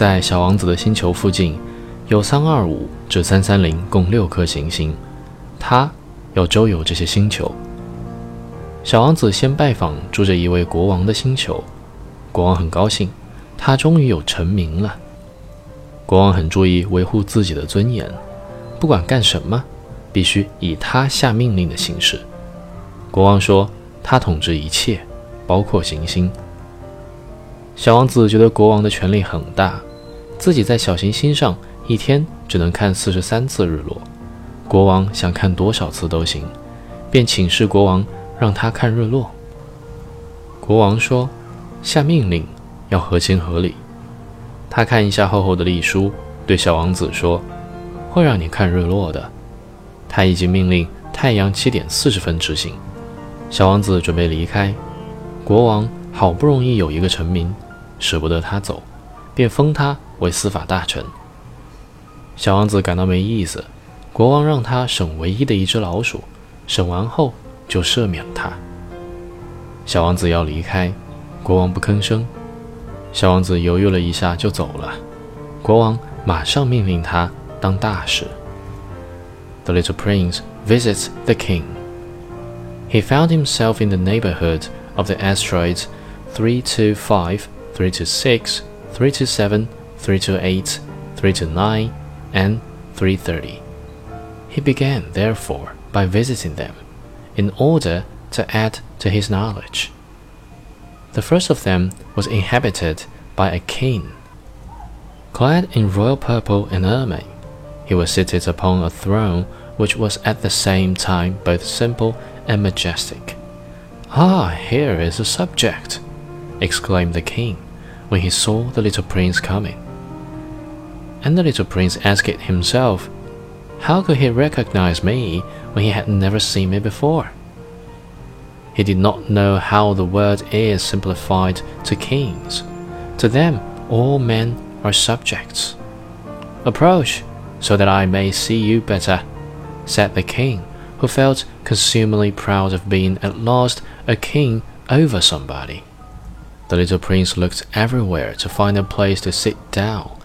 在小王子的星球附近，有三二五至三三零共六颗行星，他要周游这些星球。小王子先拜访住着一位国王的星球，国王很高兴，他终于有臣民了。国王很注意维护自己的尊严，不管干什么，必须以他下命令的形式。国王说，他统治一切，包括行星。小王子觉得国王的权力很大，自己在小行星上一天只能看四十三次日落，国王想看多少次都行，便请示国王。让他看日落。国王说：“下命令要合情合理。”他看一下厚厚的历书，对小王子说：“会让你看日落的。”他已经命令太阳七点四十分执行。小王子准备离开，国王好不容易有一个臣民，舍不得他走，便封他为司法大臣。小王子感到没意思，国王让他审唯一的一只老鼠，审完后。就赦免了他。小王子要离开，国王不吭声。小王子犹豫了一下就走了。国王马上命令他当大使。The little prince visits the king. He found himself in the neighborhood of the asteroids 325, 326, 327, 328, 329, and 330. He began, therefore, by visiting them in order to add to his knowledge. The first of them was inhabited by a king. Clad in royal purple and ermine, he was seated upon a throne which was at the same time both simple and majestic. Ah, here is a subject! exclaimed the king when he saw the little prince coming. And the little prince asked himself, How could he recognize me when he had never seen me before. He did not know how the word is simplified to kings. To them, all men are subjects. Approach, so that I may see you better, said the king, who felt consumingly proud of being at last a king over somebody. The little prince looked everywhere to find a place to sit down,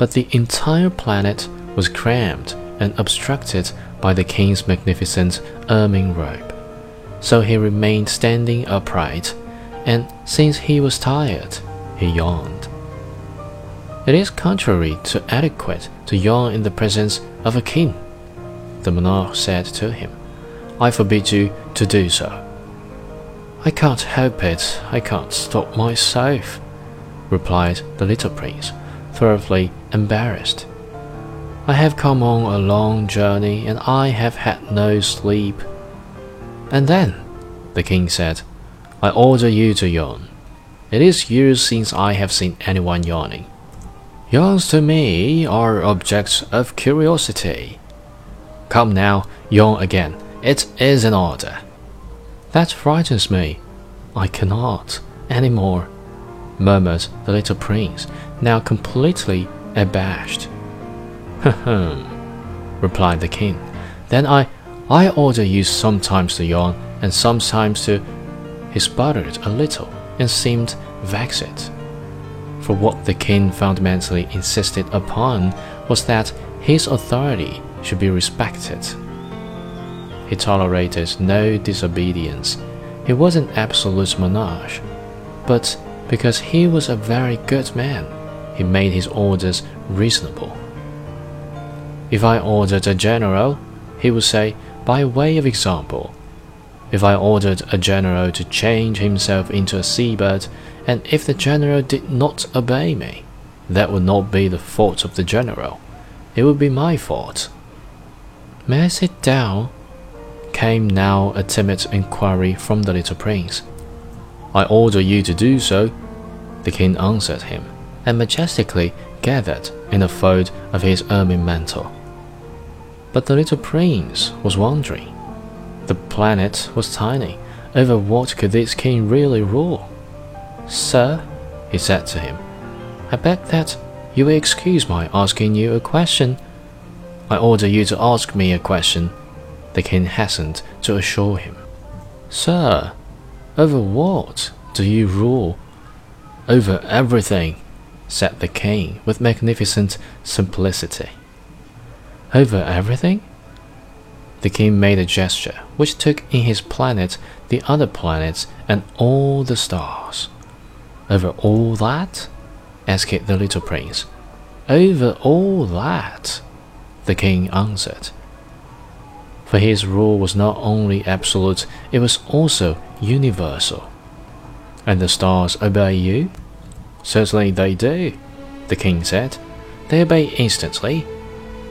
but the entire planet was crammed and obstructed by the king's magnificent ermine robe. So he remained standing upright, and since he was tired, he yawned. It is contrary to etiquette to yawn in the presence of a king, the monarch said to him. I forbid you to do so. I can't help it, I can't stop myself, replied the little prince, thoroughly embarrassed. I have come on a long journey and I have had no sleep. And then, the king said, I order you to yawn. It is years since I have seen anyone yawning. Yawns to me are objects of curiosity. Come now, yawn again. It is an order. That frightens me. I cannot any more, murmured the little prince, now completely abashed. Hm, replied the king. Then I, I order you sometimes to yawn and sometimes to. He sputtered a little and seemed vexed. For what the king fundamentally insisted upon was that his authority should be respected. He tolerated no disobedience. He was an absolute monarch. But because he was a very good man, he made his orders reasonable. If I ordered a general, he would say, by way of example. If I ordered a general to change himself into a seabird, and if the general did not obey me, that would not be the fault of the general. It would be my fault. May I sit down? came now a timid inquiry from the little prince. I order you to do so, the king answered him, and majestically gathered in a fold of his ermine mantle. But the little prince was wondering. The planet was tiny. Over what could this king really rule? Sir, he said to him, I beg that you will excuse my asking you a question. I order you to ask me a question, the king hastened to assure him. Sir, over what do you rule? Over everything, said the king with magnificent simplicity. Over everything? The king made a gesture which took in his planet, the other planets, and all the stars. Over all that? asked the little prince. Over all that, the king answered. For his rule was not only absolute, it was also universal. And the stars obey you? Certainly they do, the king said. They obey instantly.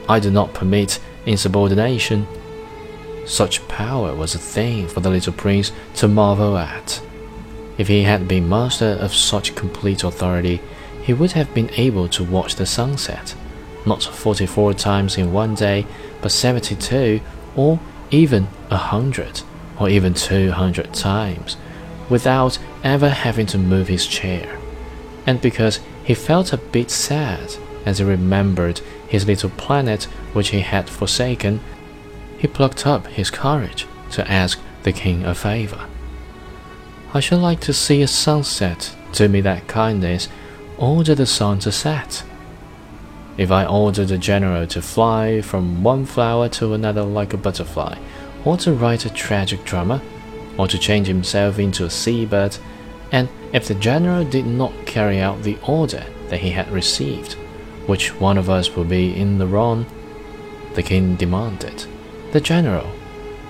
I do not permit insubordination. Such power was a thing for the little prince to marvel at. If he had been master of such complete authority, he would have been able to watch the sunset, not 44 times in one day, but 72 or even a hundred or even 200 times, without ever having to move his chair. And because he felt a bit sad as he remembered his little planet which he had forsaken, he plucked up his courage to ask the king a favor. I should like to see a sunset. Do me that kindness order the sun to set. If I order the general to fly from one flower to another like a butterfly, or to write a tragic drama, or to change himself into a seabird, and if the general did not carry out the order that he had received, which one of us would be in the wrong? The king demanded. The general,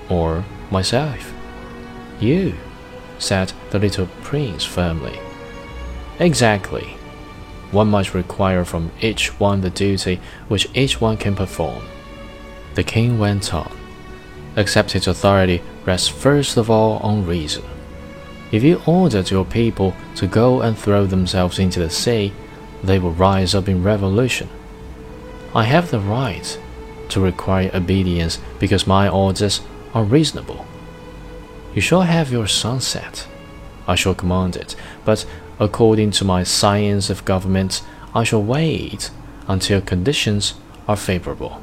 or myself? You, said the little prince firmly. Exactly, one must require from each one the duty which each one can perform. The king went on. Accepted authority rests first of all on reason. If you ordered your people to go and throw themselves into the sea, they will rise up in revolution. I have the right to require obedience because my orders are reasonable. You shall have your sunset. I shall command it, but According to my science of government, I shall wait until conditions are favorable.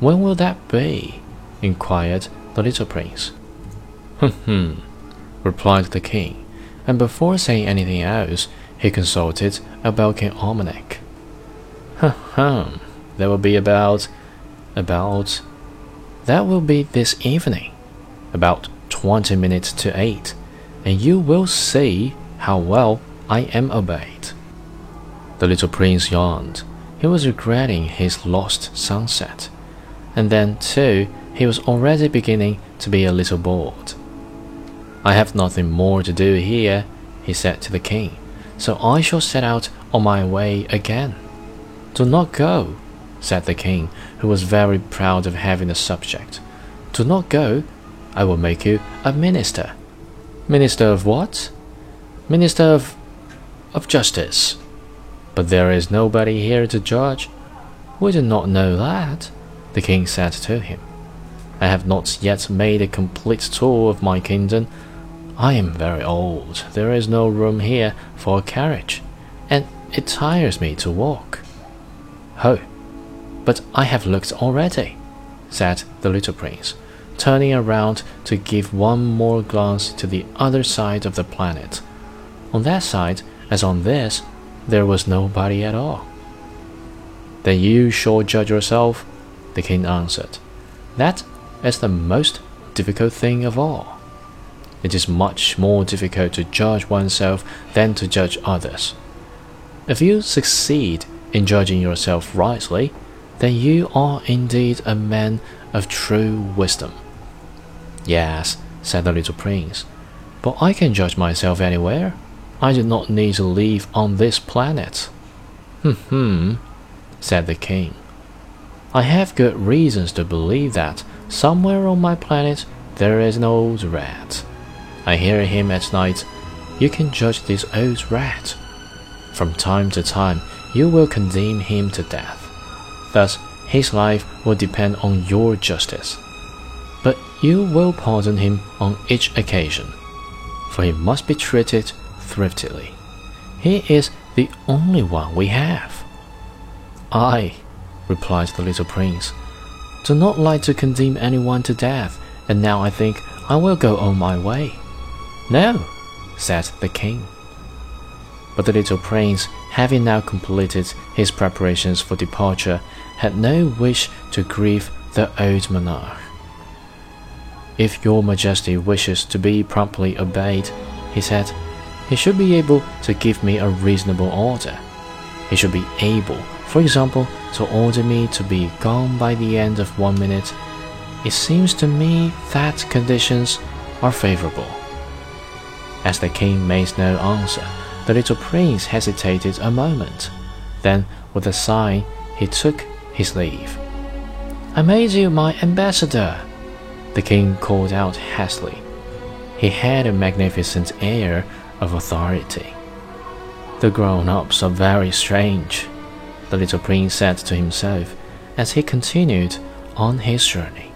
When will that be? inquired the little prince. Hm, replied the king, and before saying anything else, he consulted a Belkin almanac. Hm, that will be about, about, that will be this evening, about twenty minutes to eight, and you will see how well I am obeyed. The little prince yawned. He was regretting his lost sunset. And then, too, he was already beginning to be a little bored. I have nothing more to do here, he said to the king, so I shall set out on my way again. Do not go, said the king, who was very proud of having a subject. Do not go, I will make you a minister. Minister of what? Minister of, of Justice. But there is nobody here to judge. We do not know that, the king said to him. I have not yet made a complete tour of my kingdom. I am very old. There is no room here for a carriage, and it tires me to walk. Oh, but I have looked already, said the little prince, turning around to give one more glance to the other side of the planet. On that side, as on this, there was nobody at all. Then you shall judge yourself, the king answered. That is the most difficult thing of all. It is much more difficult to judge oneself than to judge others. If you succeed in judging yourself rightly, then you are indeed a man of true wisdom. Yes, said the little prince, but I can judge myself anywhere. I do not need to live on this planet. Hmm, said the king. I have good reasons to believe that somewhere on my planet there is an old rat. I hear him at night. You can judge this old rat. From time to time, you will condemn him to death. Thus, his life will depend on your justice. But you will pardon him on each occasion, for he must be treated thriftily. He is the only one we have. I, replied the little prince, do not like to condemn anyone to death, and now I think I will go on my way. No, said the king. But the little prince, having now completed his preparations for departure, had no wish to grieve the old monarch. If your majesty wishes to be promptly obeyed, he said, he should be able to give me a reasonable order. He should be able, for example, to order me to be gone by the end of one minute. It seems to me that conditions are favorable. As the king made no answer, the little prince hesitated a moment. Then, with a sigh, he took his leave. I made you my ambassador, the king called out hastily. He had a magnificent air of authority. The grown ups are very strange, the little prince said to himself as he continued on his journey.